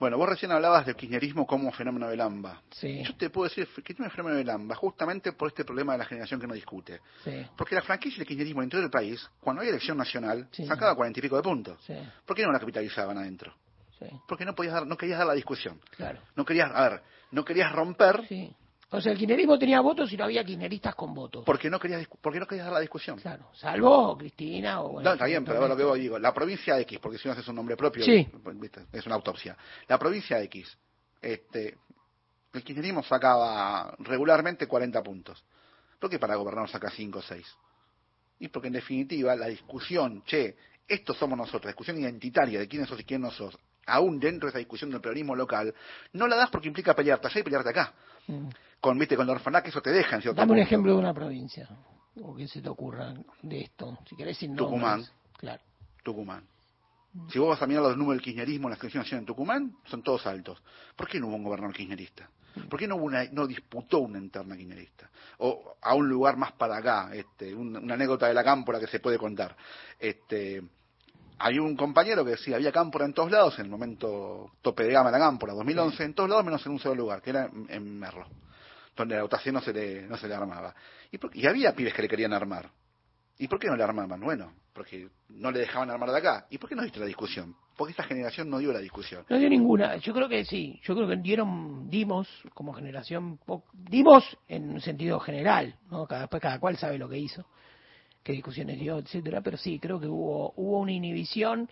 Bueno, vos recién hablabas del kirchnerismo como fenómeno de Lamba. Sí. Yo te puedo decir que tiene un fenómeno de Lamba justamente por este problema de la generación que no discute. Sí. Porque la franquicia del kirchnerismo dentro del país, cuando hay elección nacional, sacaba cuarenta y pico de puntos. Sí, ¿Por qué no la capitalizaban adentro? Sí, Porque no podías dar, no querías dar la discusión. claro. No querías, a ver, no querías romper Sí. O sea, el kirchnerismo tenía votos y no había kirchneristas con votos. porque no querías, porque no querías dar la discusión. Claro, salvo Cristina o... bueno, No, está bien, pero lo que vos digo, la provincia X, porque si no haces un nombre propio, Sí. es una autopsia. La provincia X, este, el kirchnerismo sacaba regularmente 40 puntos. ¿Por qué para gobernar saca 5 o 6? Y porque en definitiva la discusión, che, estos somos nosotros, la discusión identitaria de quiénes sos y quién no sos, aún dentro de esa discusión del peronismo local, no la das porque implica pelearte allá y pelearte acá. Mm. Con, viste, con el orfanato, eso te deja en cierto Dame un ejemplo de una provincia, o que se te ocurra de esto, si querés sin nombres. Tucumán. Claro. Tucumán. Si vos vas a mirar los números del kirchnerismo en la selección nacional en Tucumán, son todos altos. ¿Por qué no hubo un gobernador kirchnerista? ¿Por qué no, hubo una, no disputó una interna kirchnerista? O a un lugar más para acá, este, un- una anécdota de la cámpora que se puede contar. Este, hay un compañero que decía, había cámpora en todos lados, en el momento tope de gama de la cámpora, 2011, en todos lados menos en un solo lugar, que era en, en Merlo, donde la votación no se le, no se le armaba. Y, por- y había pibes que le querían armar. ¿Y por qué no le armaban? Bueno, porque no le dejaban armar de acá. ¿Y por qué no diste la discusión? Porque esta generación no dio la discusión. No dio ninguna. Yo creo que sí. Yo creo que dieron, dimos como generación, dimos en un sentido general, ¿no? Cada, después cada cual sabe lo que hizo, qué discusiones dio, etcétera. Pero sí, creo que hubo, hubo una inhibición.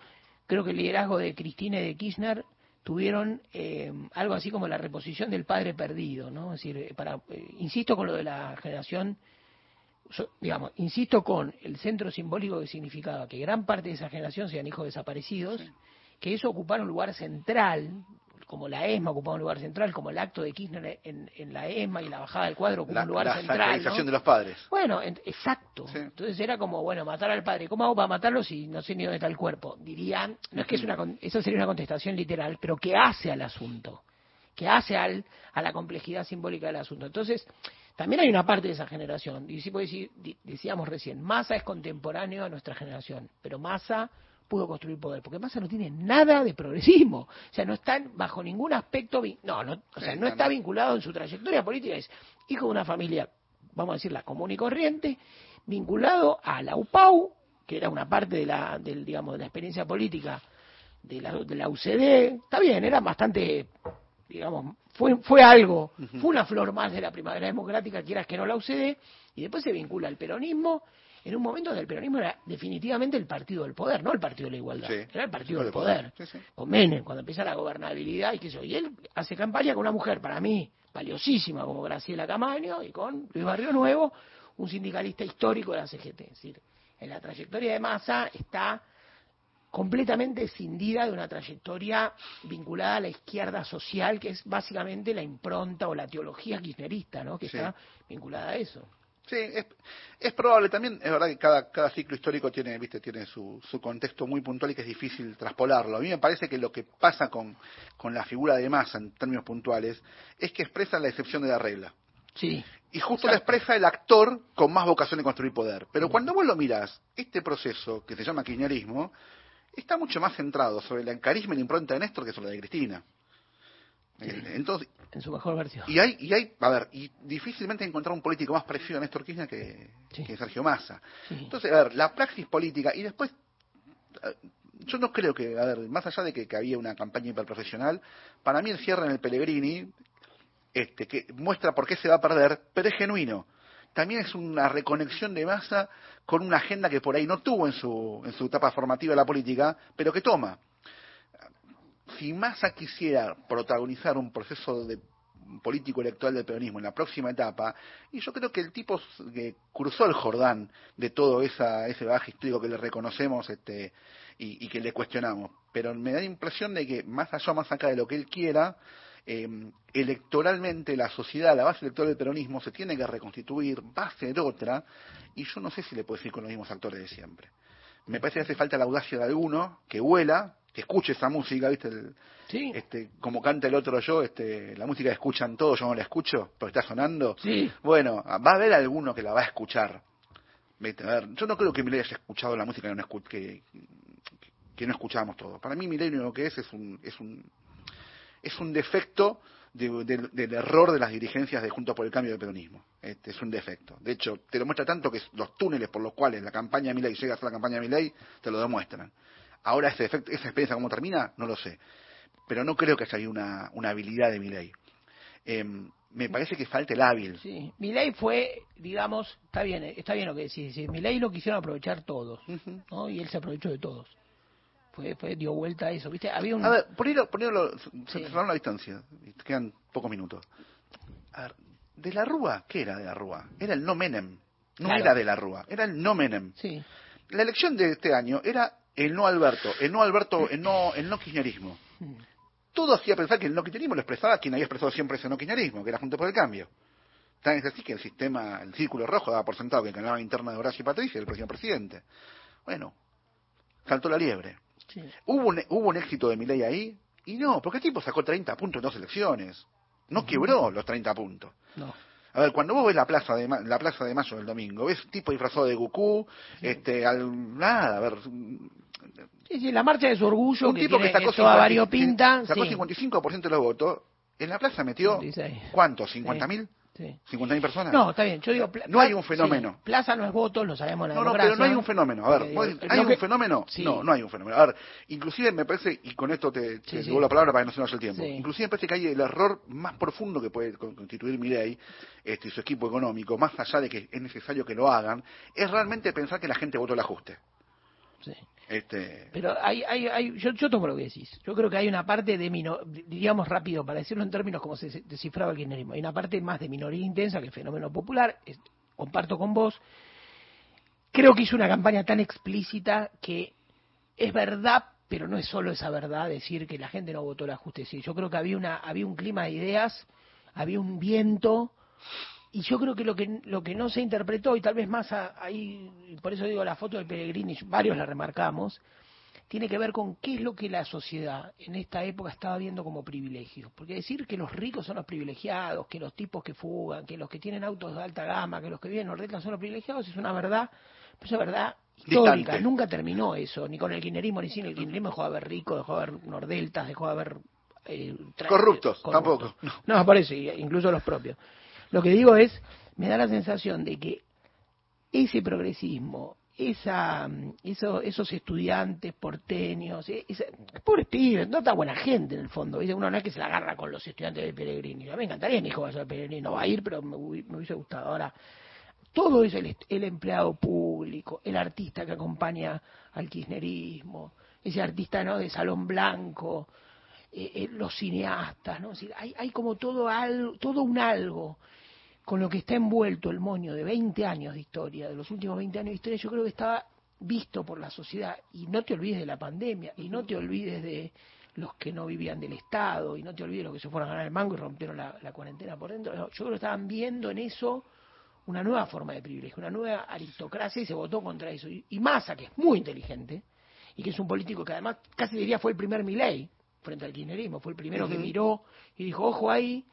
Creo que el liderazgo de Cristina y de Kirchner tuvieron eh, algo así como la reposición del padre perdido, ¿no? Es decir, eh, para, eh, insisto con lo de la generación so- digamos, insisto con el centro simbólico que significaba que gran parte de esa generación sean hijos desaparecidos, que eso ocupara un lugar central, como la ESMA ocupaba un lugar central, como el acto de Kirchner en, en la ESMA y la bajada del cuadro ocupó La, un lugar la central. sacralización ¿no? de los padres. Bueno, en- exacto. Entonces era como, bueno, matar al padre. ¿Cómo hago para matarlo si no sé ni dónde está el cuerpo? Dirían, no es que es una, eso sería una contestación literal, pero que hace al asunto, que hace al, a la complejidad simbólica del asunto. Entonces, también hay una parte de esa generación. Y sí puedo decir- decíamos recién, Massa es contemporáneo a nuestra generación, pero Massa pudo construir poder, porque Massa no tiene nada de progresismo, o sea, no está bajo ningún aspecto, no, no, o sea, no está vinculado en su trayectoria política, es hijo de una familia, vamos a decirla, común y corriente, vinculado a la UPAU, que era una parte de la, del, digamos, de la experiencia política de la, de la UCD, está bien, era bastante, digamos, fue, fue algo, fue una flor más de la primavera democrática, quieras que no la UCD, y después se vincula al peronismo, en un momento donde el peronismo era definitivamente el partido del poder, no el partido de la igualdad, Sí. era el partido Sí, del del poder. poder. Sí, sí. Con Menem, cuando empieza la gobernabilidad y qué sé yo, y él hace campaña con una mujer, para mí, valiosísima como Graciela Camaño, y con Luis Barrio Nuevo, un sindicalista histórico de la CGT. Es decir, en la trayectoria de Massa está completamente escindida de una trayectoria vinculada a la izquierda social, que es básicamente la impronta o la teología kirchnerista, ¿no? que Sí. está vinculada a eso. Sí, es, es probable también, es verdad que cada, cada ciclo histórico tiene, viste, tiene su, su contexto muy puntual y que es difícil traspolarlo. A mí me parece que lo que pasa con, con la figura de masa en términos puntuales es que expresa la excepción de la regla. Sí. Y justo la expresa el actor con más vocación de construir poder. Pero cuando vos lo mirás, este proceso que se llama kirchnerismo está mucho más centrado sobre el carisma y la impronta de Néstor que sobre la de Cristina. Eh, Entonces, En su mejor versión. y hay, y hay, a ver, y difícilmente encontrar un político más parecido a Néstor Kirchner que, que Sergio Massa. Entonces, a ver, la praxis política, y después, eh, yo no creo que, a ver, más allá de que, que había una campaña hiperprofesional, para mí el cierre en el Pellegrini, este, que muestra por qué se va a perder, pero es genuino. También es una reconexión de Massa con una agenda que por ahí no tuvo en su, en su etapa formativa de la política, pero que toma si Massa quisiera protagonizar un proceso de político electoral del peronismo en la próxima etapa, y yo creo que el tipo que cruzó el Jordán de todo ese baje histórico que le reconocemos este, y, que le cuestionamos, pero me da la impresión de que más allá, más acá de lo que él quiera, eh, electoralmente la sociedad, la base electoral del peronismo se tiene que reconstituir, va a ser otra, y yo no sé si le puedo decir con los mismos actores de siempre. Me parece que hace falta la audacia de alguno que huela, que escuche esa música, ¿viste? El- este, como canta el otro yo, este, la música que escuchan todos, yo no la escucho, porque está sonando. Bueno, va a haber alguno que la va a escuchar. ¿Viste? A ver, yo no creo que Milei haya escuchado la música que no, escu- que, que no escuchábamos todos. Para mí Milei lo que es es un, es un, es un defecto de- del- del error de las dirigencias de Juntos por el Cambio del peronismo. Este, es un defecto. De hecho, te lo muestra tanto que los túneles por los cuales la campaña de Milei llega a ser la campaña de Milei, te lo demuestran. Ahora ese efecto, esa experiencia cómo termina, no lo sé. Pero no creo que haya ahí una, una habilidad de Milei. Em, me parece que falta el hábil. Sí, Milei fue, digamos, está bien, está bien lo que decís, Milei lo quisieron aprovechar todos, ¿no? Y él se aprovechó de todos. Fue, fue dio vuelta a eso, ¿viste? Había un A ver, ponelo, ponelo, cerraron la distancia, quedan pocos minutos. A ver, de la Rúa, ¿qué era de la Rúa? Era el no Menem, no Claro. era de la Rúa, era el no Menem. Sí. La elección de este año era el no Alberto, el no Alberto, el no, el no kirchnerismo. Todo hacía pensar que el no kirchnerismo lo expresaba quien había expresado siempre ese no kirchnerismo, que era Junto por el Cambio. Tan es así que el sistema, el círculo rojo daba por sentado que el canal interna de Horacio y Patricia era el próximo presidente. Bueno, saltó la liebre. ¿Hubo un, hubo un éxito de Milei ahí? Y no, porque el tipo sacó 30 puntos en dos elecciones. No quebró los 30 puntos. No. A ver, cuando vos ves la plaza de Ma- la plaza de Mayo del domingo, ves tipo disfrazado de Goku, este, al, nada, a ver, Sí, sí, la marcha de su orgullo, un que, tipo que sacó, es toda 50 variopinta, sacó sí. 55% de los votos, en la plaza metió, ¿cuántos? ¿50 mil? Sí. ¿50 mil personas? No, está bien, yo digo... No hay un sí, fenómeno. plaza no es voto, lo sabemos en la No, no, pero no hay un fenómeno. A ver, digo, decís, ¿hay un que- fenómeno? Sí. No, no hay un fenómeno. A ver, inclusive me parece, y con esto te, te Sí, sí. devuelvo la palabra para que no se nos el tiempo, Sí. inclusive me parece que hay el error más profundo que puede con- constituir Milei este, y su equipo económico, más allá de que es necesario que lo hagan, es realmente pensar que la gente votó el ajuste. Sí. Este, Pero hay, hay, hay, yo, yo tomo lo que decís. Yo creo que hay una parte de, mino, diríamos rápido, para decirlo en términos como se descifraba el kirchnerismo, hay una parte más de minoría intensa que el fenómeno popular, comparto con vos. Creo que hizo una campaña tan explícita que es verdad, pero no es solo esa verdad decir que la gente no votó el ajuste. Yo creo que había, una, había un clima de ideas, había un viento, y yo creo que lo que lo que no se interpretó y tal vez más a- ahí por eso digo la foto de Pellegrini varios la remarcamos tiene que ver con qué es lo que la sociedad en esta época estaba viendo como privilegio porque decir que los ricos son los privilegiados que los tipos que fugan que los que tienen autos de alta gama que los que viven en Nordeltas son los privilegiados es una verdad es una verdad histórica Distante. nunca terminó eso ni con el kirchnerismo ni sin el kirchnerismo dejó de haber ricos dejó de haber Nordeltas dejó de haber eh, corruptos, tampoco. no, por eso, incluso los propios. Lo que digo es, me da la sensación de que ese progresismo, esa, mm, eso, esos estudiantes porteños, e- esa, pobres pibes, no tan buena gente en el fondo, uno no es que se la agarra con los estudiantes de Pellegrini, a mí me encantaría mi hijo vaya a Pellegrini, no va a ir, pero me, me hubiese gustado. Ahora, todo eso, el, el empleado público, el artista que acompaña al kirchnerismo, ese artista no de salón blanco, eh, eh, los cineastas, ¿no? Es decir, hay, hay como todo algo, todo un algo con lo que está envuelto el moño de 20 años de historia, de los últimos 20 años de historia, yo creo que estaba visto por la sociedad. Y no te olvides de la pandemia, y no te olvides de los que no vivían del Estado, y no te olvides de los que se fueron a ganar el mango y rompieron la, la cuarentena por dentro. No, yo creo que estaban viendo en eso una nueva forma de privilegio, una nueva aristocracia y se votó contra eso. Y, y Massa, que es muy inteligente, y que es un político que además casi diría fue el primer Milei frente al kirchnerismo, fue el primero que miró y dijo, ojo ahí,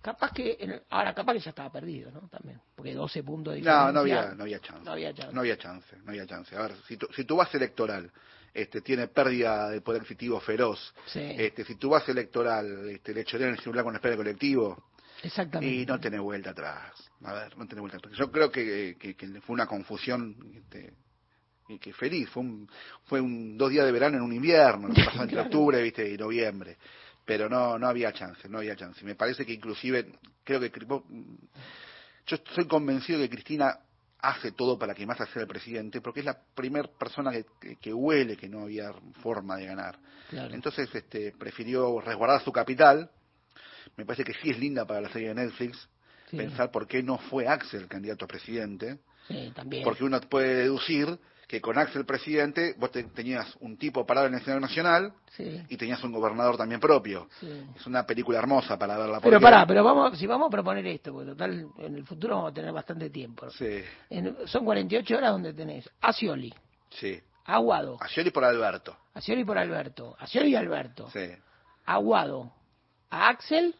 capaz que, ahora capaz que ya estaba perdido, ¿no? También, porque 12 puntos de diferencia. No, no había, no había chance. No había chance. No había chance, no había chance. A ver, si tu, si tu base electoral este, tiene pérdida de poder adquisitivo feroz, Sí. este, si tu base electoral este, le chorean el celular con espera colectivo, Exactamente. y no tenés vuelta atrás. A ver, no tenés vuelta atrás. Yo creo que, que, que fue una confusión este, y que feliz. Fue un, fue un dos días de verano en un invierno, lo que pasó entre octubre ¿viste? y noviembre. Pero no, no había chance, no había chance. Me parece que inclusive, creo que yo estoy convencido de que Cristina hace todo para que Massa sea el presidente, porque es la primera persona que, que, que huele que no había forma de ganar. Claro. Entonces este, prefirió resguardar su capital. Me parece que sí es linda para la serie de Netflix Sí. pensar por qué no fue Axel candidato a presidente, Sí, también. porque uno puede deducir que con Axel presidente vos te- tenías un tipo parado en el escenario nacional Sí. y tenías un gobernador también propio. Sí. Es una película hermosa para verla. Pero pará, pero vamos, si vamos a proponer esto, porque total, en el futuro vamos a tener bastante tiempo. Sí, En- son 48 horas donde tenés a Scioli, sí. Aguado, A Scioli por Alberto. a Scioli por Alberto, a Scioli y Alberto, Sí. Aguado, a Axel,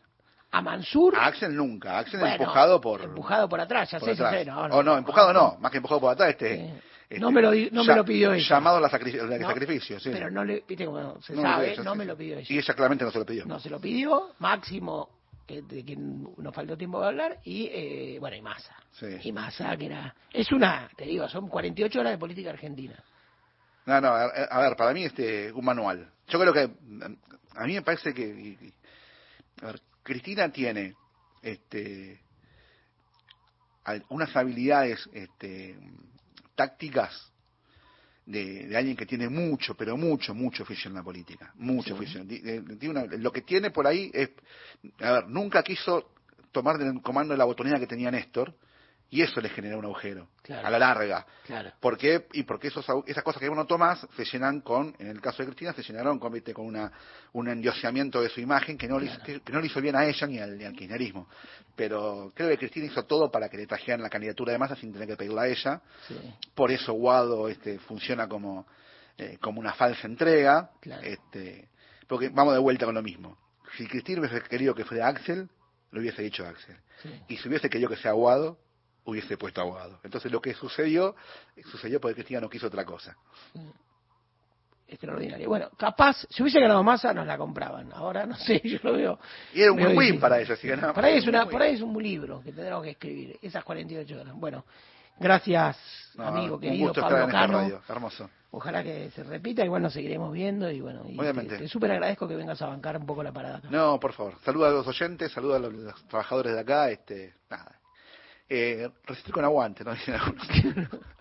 a Mansur, A Axel nunca. Axel Bueno, empujado por... empujado por atrás, ya sé, sé, no, O no, empujado no, más que empujado por atrás, este... este, No me lo no me lo pidió ella. Llamado a la No, sacrificio, sí. pero no le, viste como se No, sabe, eso no sí, me lo pidió ella. Y ella claramente no se lo pidió. No se lo pidió, Máximo, que, de quien nos faltó tiempo de hablar, y eh, bueno, y Massa. Sí. Y Massa, que era... Es una, te digo, son 48 horas de política argentina. No, no, a, a ver, para mí este un manual. Yo creo que a mí me parece que y- a ver, Cristina tiene este unas habilidades este tácticas de, de alguien que tiene mucho, pero mucho, mucho oficio en la política, mucho Sí. oficio. Eh, tiene una- lo que tiene por ahí es, a ver, nunca quiso tomar del comando de la botonera que tenía Néstor y eso le generó un agujero Claro. a la larga. Claro. ¿Por qué? Y porque esos, esas cosas que vos no tomás se llenan con, en el caso de Cristina, se llenaron con, con una, un endioseamiento de su imagen que no, le, hizo- que, que no le hizo bien a ella ni al, ni al kirchnerismo. Pero creo que Cristina hizo todo para que le trajeran la candidatura de masa sin tener que pedirla a ella. Sí. Por eso Guado este, funciona como, eh, como una falsa entrega. Este, porque vamos de vuelta con lo mismo. Si Cristina hubiese querido que fuera Axel, lo hubiese dicho Axel. Sí. Y si hubiese querido que sea Guado, hubiese puesto a Guado. Entonces lo que sucedió, sucedió porque Cristina no quiso otra cosa. Extraordinario. Bueno, capaz, si hubiese ganado Massa, nos la compraban. Ahora no sé, yo lo veo. Y era un win-win difícil. para ella, si ganaba. Por ahí, es una, por ahí es un libro que tendremos que escribir, esas 48 horas. Bueno, gracias, No, amigo un querido gusto Pablo estar en radio, hermoso. Ojalá que se repita, igual nos seguiremos viendo y bueno, y Obviamente. te, te súper agradezco que vengas a bancar un poco la parada acá. No, por favor. Saluda a los oyentes, saluda a los, los trabajadores de acá. Este, nada. Eh, resistir con aguante, ¿no?